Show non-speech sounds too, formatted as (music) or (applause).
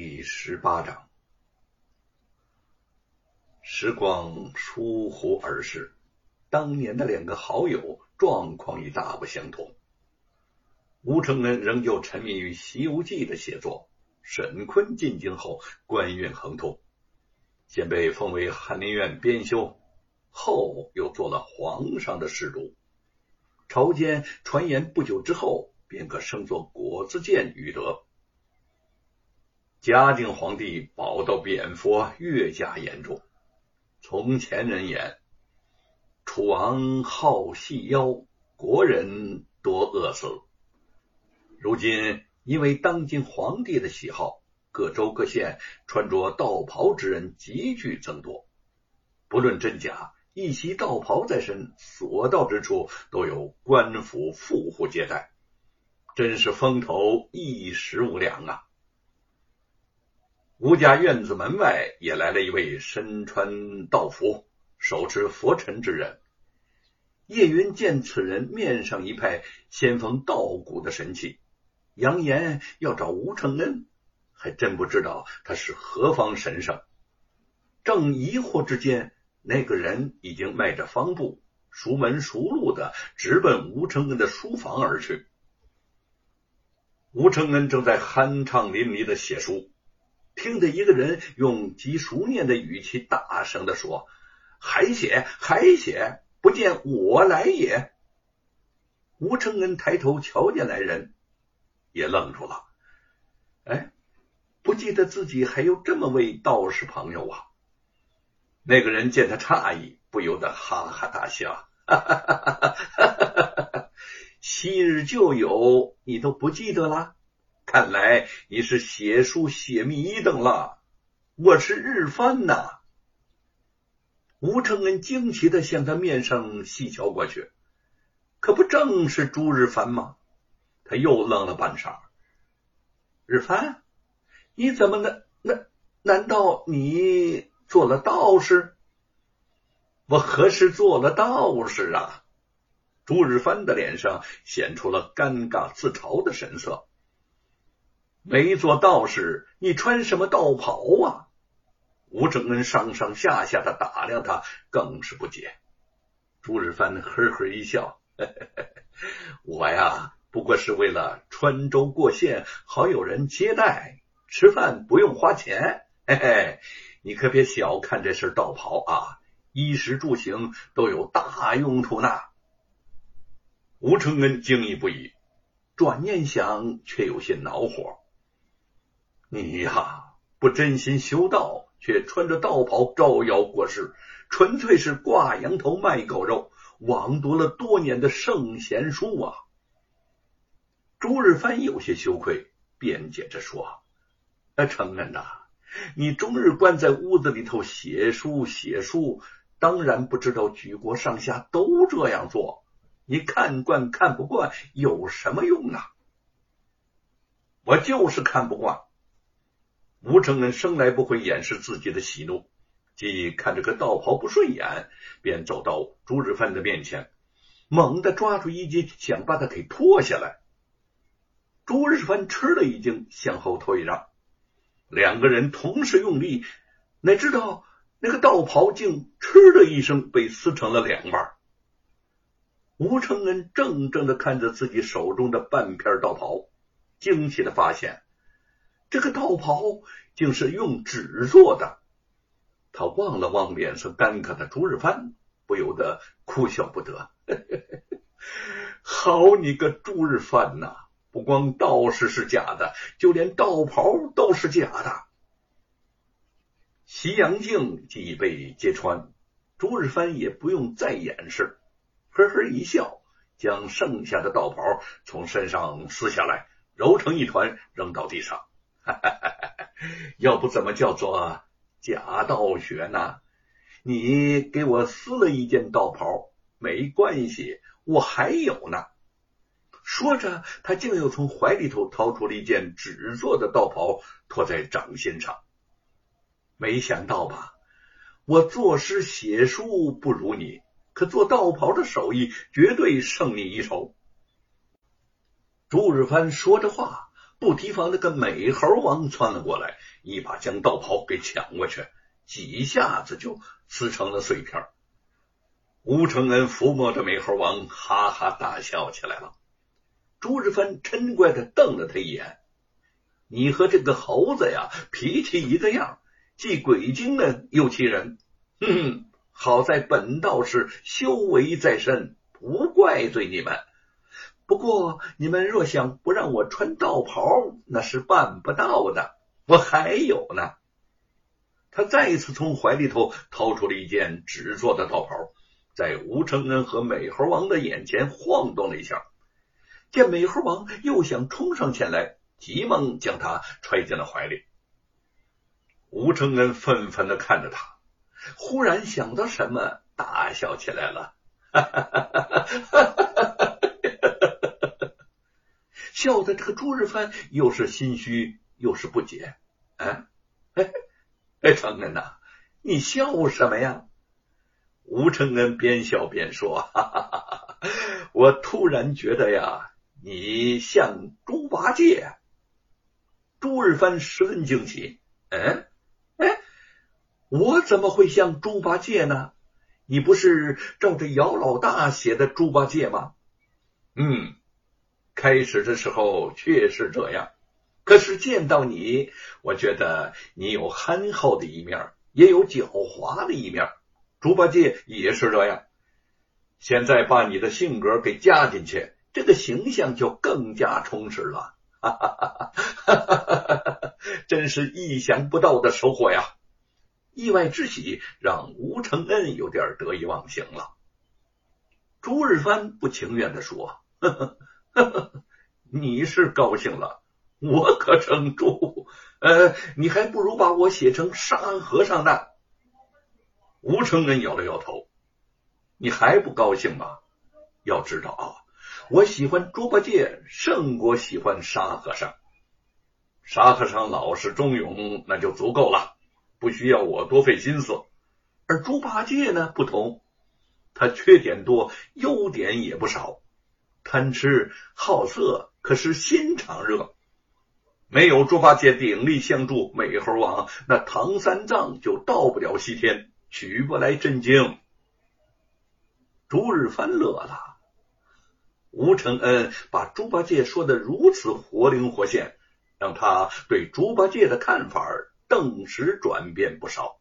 第十八章，时光疏忽而逝，当年的两个好友状况已大不相同。吴承恩仍旧沉迷于《西游记》的写作，沈坤进京后官运亨通，先被封为翰林院编修，后又做了皇上的侍读。朝间传言，不久之后便可升作国子监御德。嘉靖皇帝饱道贬佛越加严重。从前人言，楚王好细腰，国人多饿死。如今因为当今皇帝的喜好，各州各县穿着道袍之人急剧增多。不论真假，一袭道袍在身，所到之处都有官府富户接待，真是风头一时无两啊！吴家院子门外也来了一位身穿道服、手持佛尘之人。叶云见此人面上一派仙风道骨的神气，扬言要找吴承恩，还真不知道他是何方神圣。正疑惑之间，那个人已经迈着方步，熟门熟路的直奔吴承恩的书房而去。吴承恩正在酣畅淋漓的写书。听得一个人用极熟练的语气大声的说：“还写还写，不见我来也。”吴承恩抬头瞧见来人，也愣住了。哎，不记得自己还有这么位道士朋友啊！那个人见他诧异，不由得哈哈大笑：“哈哈哈哈哈哈！昔日旧友，你都不记得了？”看来你是写书写迷瞪了，我是日番呐。吴承恩惊奇的向他面上细瞧过去，可不正是朱日番吗？他又愣了半晌。日番，你怎么能那？难道你做了道士？我何时做了道士啊？朱日番的脸上显出了尴尬自嘲的神色。没做道士，你穿什么道袍啊？吴承恩上上下下的打量他，更是不解。朱日藩呵呵一笑：“ (laughs) 我呀，不过是为了穿州过县，好有人接待，吃饭不用花钱。嘿嘿，你可别小看这身道袍啊，衣食住行都有大用途呢。”吴承恩惊异不已，转念想，却有些恼火。你呀，不真心修道，却穿着道袍招摇过市，纯粹是挂羊头卖狗肉，枉读了多年的圣贤书啊！朱日藩有些羞愧，辩解着说：“呃，承恩呐，你终日关在屋子里头写书写书，当然不知道举国上下都这样做。你看惯看不惯有什么用啊？我就是看不惯。”吴承恩生来不会掩饰自己的喜怒，既看这个道袍不顺眼，便走到朱日藩的面前，猛地抓住衣襟，想把他给脱下来。朱日藩吃了一惊，向后退让。两个人同时用力，哪知道那个道袍竟“嗤”的一声被撕成了两半。吴承恩怔怔的看着自己手中的半片道袍，惊奇的发现。这个道袍竟是用纸做的，他望了望脸色尴尬的朱日藩，不由得哭笑不得。好你个朱日藩呐！不光道士是假的，就连道袍都是假的。西洋镜既已被揭穿，朱日藩也不用再掩饰，呵呵一笑，将剩下的道袍从身上撕下来，揉成一团，扔到地上。哈哈哈哈要不怎么叫做假道学呢？你给我撕了一件道袍，没关系，我还有呢。说着，他竟又从怀里头掏出了一件纸做的道袍，托在掌心上。没想到吧？我作诗写书不如你，可做道袍的手艺绝对胜你一筹。朱日藩说着话。不提防那个美猴王窜了过来，一把将道袍给抢过去，几下子就撕成了碎片。吴承恩抚摸着美猴王，哈哈大笑起来了。朱日藩嗔怪的瞪了他一眼：“你和这个猴子呀，脾气一个样，既鬼精呢，又气人。哼哼，好在本道士修为在身，不怪罪你们。不过你们若想不让我穿道袍，那是办不到的。我还有呢。”他再一次从怀里头掏出了一件纸做的道袍，在吴承恩和美猴王的眼前晃动了一下。见美猴王又想冲上前来，急忙将他揣进了怀里。吴承恩愤愤的看着他，忽然想到什么，大笑起来了，哈哈哈哈哈！笑的这个朱日藩又是心虚又是不解。哎哎哎，承恩呐，你笑什么呀？吴承恩边笑边说：“哈哈哈哈我突然觉得呀。”你像猪八戒，朱日藩十分惊奇。嗯，哎，我怎么会像猪八戒呢？你不是照着姚老大写的猪八戒吗？嗯，开始的时候确实这样。可是见到你，我觉得你有憨厚的一面，也有狡猾的一面。猪八戒也是这样。现在把你的性格给加进去。这个形象就更加充实了，哈哈哈哈哈哈！真是意想不到的收获呀！意外之喜让吴承恩有点得意忘形了。朱日藩不情愿的说：“呵 (laughs) 呵呵 (laughs) 你是高兴了，我可撑住。呃，你还不如把我写成沙和尚呢。”吴承恩摇了摇头：“你还不高兴吗？要知道啊。”我喜欢猪八戒胜过喜欢沙和尚。沙和尚老实忠勇，那就足够了，不需要我多费心思。而猪八戒呢，不同，他缺点多，优点也不少。贪吃好色，可是心肠热。没有猪八戒鼎力相助，美猴王那唐三藏就到不了西天，取不来真经。朱日藩乐了。吴承恩把猪八戒说的如此活灵活现，让他对猪八戒的看法顿时转变不少。